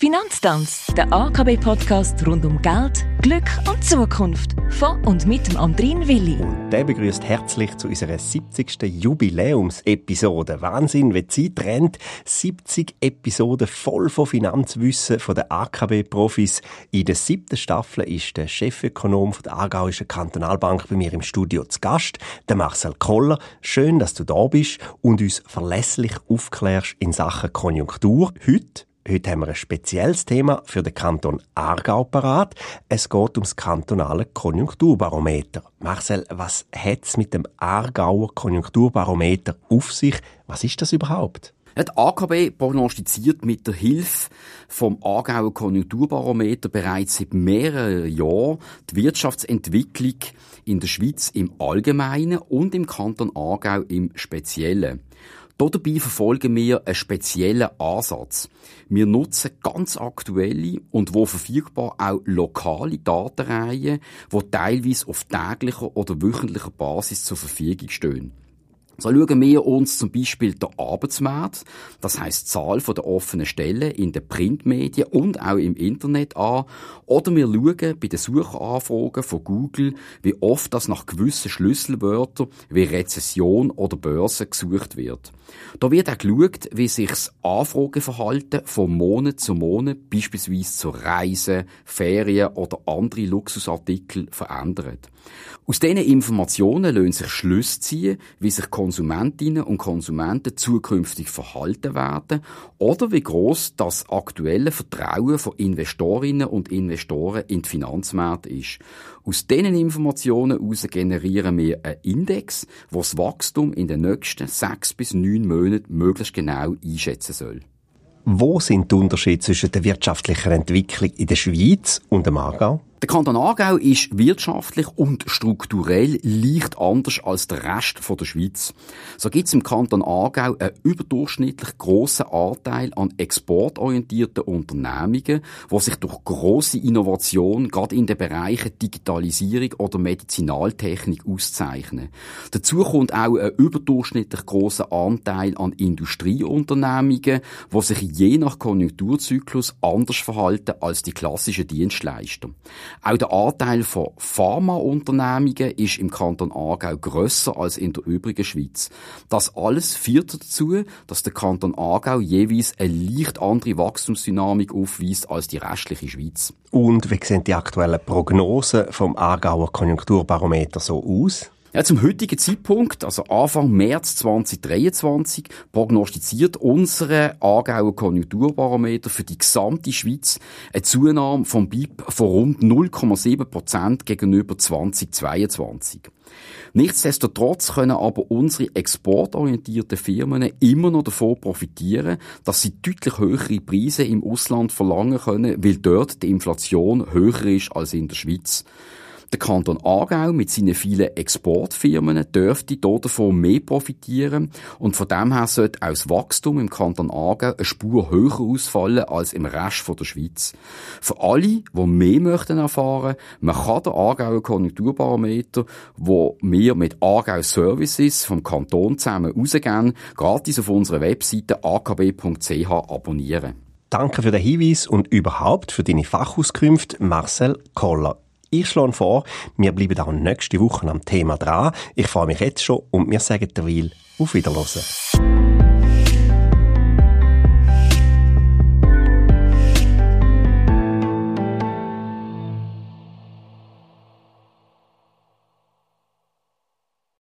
Finanztanz, der AKB-Podcast rund um Geld, Glück und Zukunft. Von und mit dem Andrin Willi. Und der begrüßt herzlich zu unserer 70. Jubiläumsepisode. Wahnsinn, wie die Zeit rennt. 70 Episoden voll von Finanzwissen von den AKB-Profis. In der siebten Staffel ist der Chefökonom der Aargauischen Kantonalbank bei mir im Studio zu Gast, der Marcel Koller. Schön, dass du da bist und uns verlässlich aufklärst in Sachen Konjunktur. Heute Heute haben wir ein spezielles Thema für den Kanton Aargau parat. Es geht ums kantonale Konjunkturbarometer. Marcel, was hat es mit dem Aargauer Konjunkturbarometer auf sich? Was ist das überhaupt? Die AKB prognostiziert mit der Hilfe vom Aargauer Konjunkturbarometer bereits seit mehreren Jahren die Wirtschaftsentwicklung in der Schweiz im Allgemeinen und im Kanton Aargau im Speziellen. Dabei verfolgen wir einen speziellen Ansatz. Wir nutzen ganz aktuelle und wo verfügbar auch lokale Datenreihen, die teilweise auf täglicher oder wöchentlicher Basis zur Verfügung stehen. So schauen wir uns zum Beispiel den Arbeitsmarkt, das heißt die Zahl der offenen Stellen in den Printmedien und auch im Internet an. Oder wir schauen bei den Suchanfragen von Google, wie oft das nach gewissen Schlüsselwörtern wie Rezession oder Börse gesucht wird. Da wird auch geschaut, wie sich das Anfrageverhalten von Monat zu Monat, beispielsweise zur Reise, Ferien oder andere Luxusartikel verändert. Aus diesen Informationen lassen sich Schlüsse ziehen, wie sich Konsumentinnen und Konsumenten zukünftig verhalten werden oder wie groß das aktuelle Vertrauen von Investorinnen und Investoren in die Finanzmärkte ist. Aus diesen Informationen heraus generieren wir einen Index, der das Wachstum in den nächsten sechs bis neun Monaten möglichst genau einschätzen soll. Wo sind die Unterschiede zwischen der wirtschaftlichen Entwicklung in der Schweiz und dem Aargau? Der Kanton Aargau ist wirtschaftlich und strukturell leicht anders als der Rest der Schweiz. So gibt es im Kanton Aargau einen überdurchschnittlich grossen Anteil an exportorientierten Unternehmungen, die sich durch grosse Innovation gerade in den Bereichen Digitalisierung oder Medizinaltechnik auszeichnen. Dazu kommt auch ein überdurchschnittlich grosser Anteil an Industrieunternehmungen, die sich je nach Konjunkturzyklus anders verhalten als die klassischen Dienstleister. Auch der Anteil von Pharmaunternehmungen ist im Kanton Aargau grösser als in der übrigen Schweiz. Das alles führt dazu, dass der Kanton Aargau jeweils eine leicht andere Wachstumsdynamik aufweist als die restliche Schweiz. Und wie sehen die aktuellen Prognosen vom Aargauer Konjunkturbarometer so aus? Ja, zum heutigen Zeitpunkt, also Anfang März 2023, prognostiziert unsere Aargauer Konjunkturbarometer für die gesamte Schweiz eine Zunahme vom BIP von rund 0,7 Prozent gegenüber 2022. Nichtsdestotrotz können aber unsere exportorientierten Firmen immer noch davon profitieren, dass sie deutlich höhere Preise im Ausland verlangen können, weil dort die Inflation höher ist als in der Schweiz. Der Kanton Aargau mit seinen vielen Exportfirmen dürfte davon mehr profitieren und von dem her sollte auch das Wachstum im Kanton Aargau eine Spur höher ausfallen als im Rest der Schweiz. Für alle, die mehr möchten erfahren, man kann den Aargauer Konjunkturbarometer, wo wir mit Aargau Services vom Kanton zusammen rausgeben, gratis auf unserer Webseite akb.ch abonnieren. Danke für den Hinweis und überhaupt für deine Fachauskünfte, Marcel Koller. Ich schlage vor, wir bleiben auch nächste Woche am Thema dran. Ich freue mich jetzt schon und wir sagen derweil auf Wiederhören.